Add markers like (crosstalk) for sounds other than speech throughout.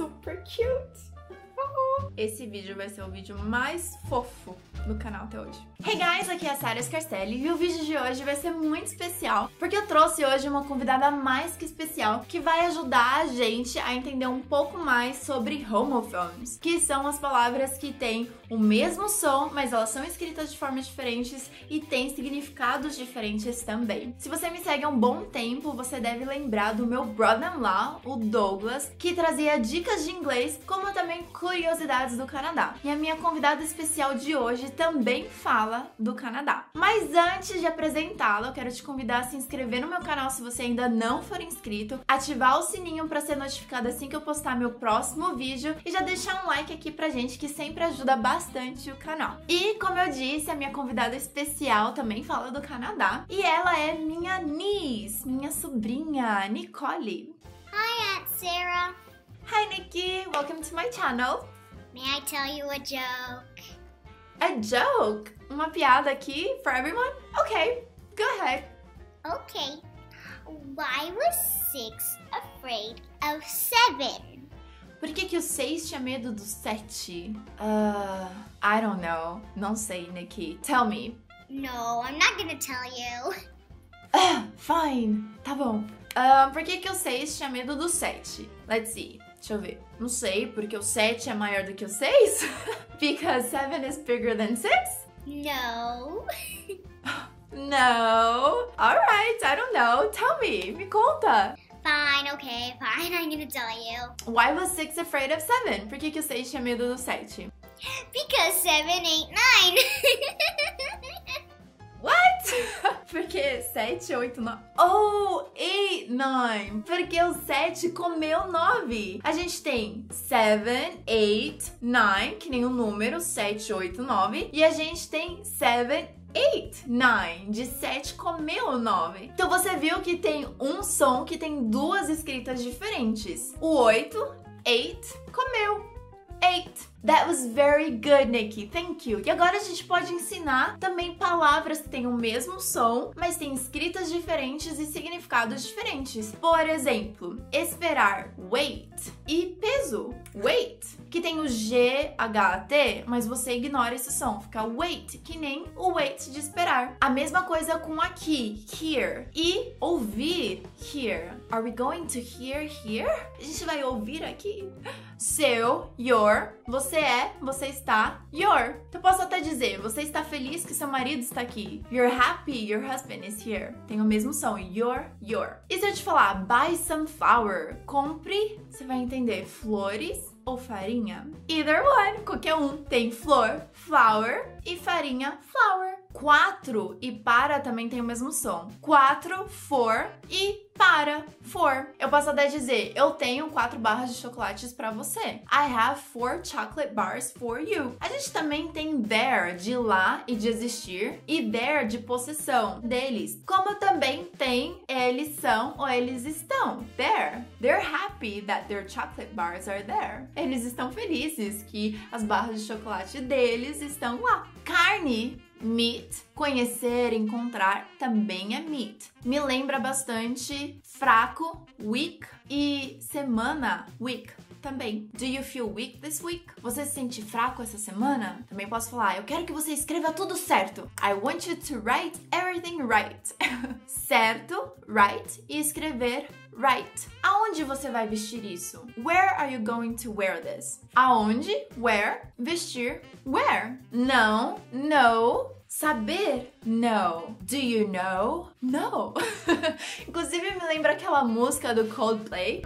super cute. Esse vídeo vai ser o vídeo mais fofo do canal até hoje. Hey guys, aqui é a Sarah Scarcelli e o vídeo de hoje vai ser muito especial porque eu trouxe hoje uma convidada mais que especial que vai ajudar a gente a entender um pouco mais sobre homophones, que são as palavras que têm o mesmo som, mas elas são escritas de formas diferentes e têm significados diferentes também. Se você me segue há um bom tempo, você deve lembrar do meu brother-in-law, o Douglas, que trazia dicas de inglês, como também curiosidades do Canadá. E a minha convidada especial de hoje também fala do Canadá. Mas antes de apresentá-la, eu quero te convidar a se inscrever no meu canal se você ainda não for inscrito, ativar o sininho para ser notificado assim que eu postar meu próximo vídeo e já deixar um like aqui pra gente que sempre ajuda bastante o canal. E como eu disse, a minha convidada especial também fala do Canadá e ela é minha niece, minha sobrinha, Nicole. Hi, Aunt Sarah. Hi Nikki, welcome to my channel. May I tell you a joke? A joke? Uma piada aqui for everyone? Okay, go ahead. Okay. Why was six afraid of seven? Por que, que o 6 tinha medo do 7? Uh, I don't know. Não sei, Nikki. Tell me. No, I'm not gonna tell you. Ah, fine. Tá bom. Uh, por que, que o 6 tinha medo do 7? Let's see. Deixa eu ver. Não sei, porque o 7 é maior do que o 6? Because 7 is bigger than 6? No. No. Alright, I don't know. Tell me. Me conta. Fine, okay, fine, (laughs) I'm gonna tell you. Why was 6 afraid of 7? Por que, que o 6 tinha medo do 7? Because seven, eight, nine. (laughs) What? (laughs) Porque 7, 8, 9. 8, 9. Porque o 7 comeu 9. A gente tem 7, 8, 9, que nem o número 7, 8, 9. E a gente tem 7, 8, 9. De 7 comeu 9. Então você viu que tem um som que tem duas escritas diferentes. O 8, 8, comeu. 8. That was very good, Nikki. Thank you. E agora a gente pode ensinar também palavras que têm o mesmo som, mas têm escritas diferentes e significados diferentes. Por exemplo, esperar, wait, e peso, weight, que tem o G, H, T, mas você ignora esse som, fica wait, que nem o wait de esperar. A mesma coisa com aqui, here, e ouvir, hear. Are we going to hear here? A gente vai ouvir aqui. Seu, your, você é, você está, your. Eu posso até dizer, você está feliz que seu marido está aqui. You're happy your husband is here. Tem o mesmo som, your, your. E se eu te falar, buy some flour, compre, você vai entender, flores ou farinha? Either one, qualquer um. Tem flor, flower, e farinha, flour. Quatro e para também tem o mesmo som. Quatro, for e para, for. Eu posso até dizer, eu tenho quatro barras de chocolates para você. I have four chocolate bars for you. A gente também tem there, de lá e de existir, e there, de possessão, deles. Como também tem eles são ou eles estão. There. They're happy that their chocolate bars are there. Eles estão felizes que as barras de chocolate deles estão lá. Carne Meet, conhecer, encontrar, também é meet. Me lembra bastante fraco, weak, e semana, week também. Do you feel weak this week? Você se sente fraco essa semana? Também posso falar, eu quero que você escreva tudo certo. I want you to write everything right. (laughs) certo, right, e escrever right. Aonde você vai vestir isso? Where are you going to wear this? Aonde? Where? Vestir? Where? Não, no. Saber? No. Do you know? No. (laughs) Inclusive me lembra aquela música do Coldplay.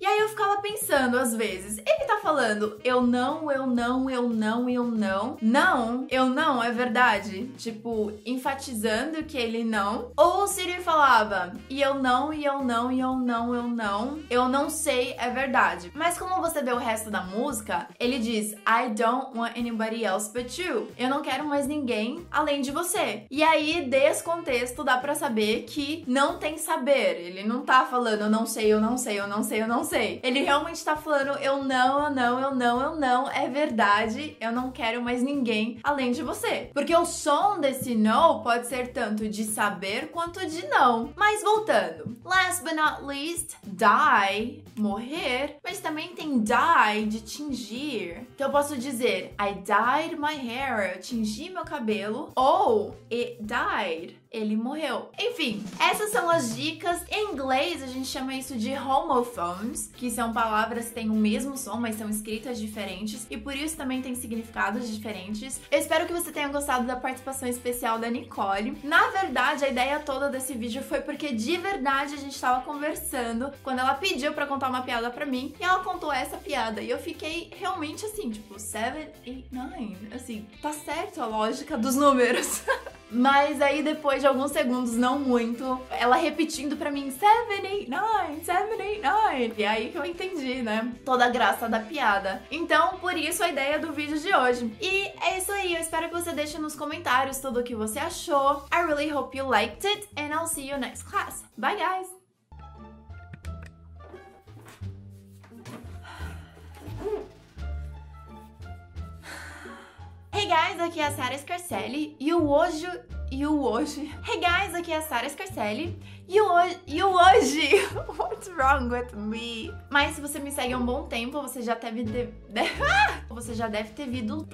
E aí eu ficava pensando às vezes, falando eu não, eu não, eu não, eu não. Não, eu não, é verdade. Tipo, enfatizando que ele não. Ou se ele falava e eu não, e eu não, e eu não, eu não. Eu não sei, é verdade. Mas como você vê o resto da música, ele diz I don't want anybody else but you. Eu não quero mais ninguém além de você. E aí, desse contexto, dá pra saber que não tem saber. Ele não tá falando eu não sei, eu não sei, eu não sei, eu não sei. Ele realmente tá falando eu não, eu não não, eu não, eu não, é verdade, eu não quero mais ninguém além de você. Porque o som desse no pode ser tanto de saber quanto de não. Mas voltando, last but not least, die, morrer, mas também tem die de tingir. Então eu posso dizer I dyed my hair, eu tingi meu cabelo, ou it died, ele morreu. Enfim, essas são as dicas. Em inglês, a gente chama isso de homophones, que são palavras que têm o mesmo som, mas são escritas diferentes, e por isso também tem significados diferentes. Eu espero que você tenha gostado da participação especial da Nicole. Na verdade, a ideia toda desse vídeo foi porque de verdade a gente tava conversando quando ela pediu para contar uma piada para mim, e ela contou essa piada, e eu fiquei realmente assim, tipo, 7, 8, 9. Assim, tá certo a lógica dos números. (laughs) Mas aí depois de alguns segundos, não muito, ela repetindo pra mim 789, 789. E aí que eu entendi, né? Toda a graça da piada. Então, por isso a ideia do vídeo de hoje. E é isso aí, eu espero que você deixe nos comentários tudo o que você achou. I really hope you liked it and I'll see you next class. Bye guys! Hey guys, aqui é a Sara Scarcelli e o hoje e o hoje. Hey guys, aqui é a Sara Scarcelli e o hoje e o hoje. (laughs) What's wrong with me? Mas se você me segue há um bom tempo, você já deve ter (laughs) você já deve ter visto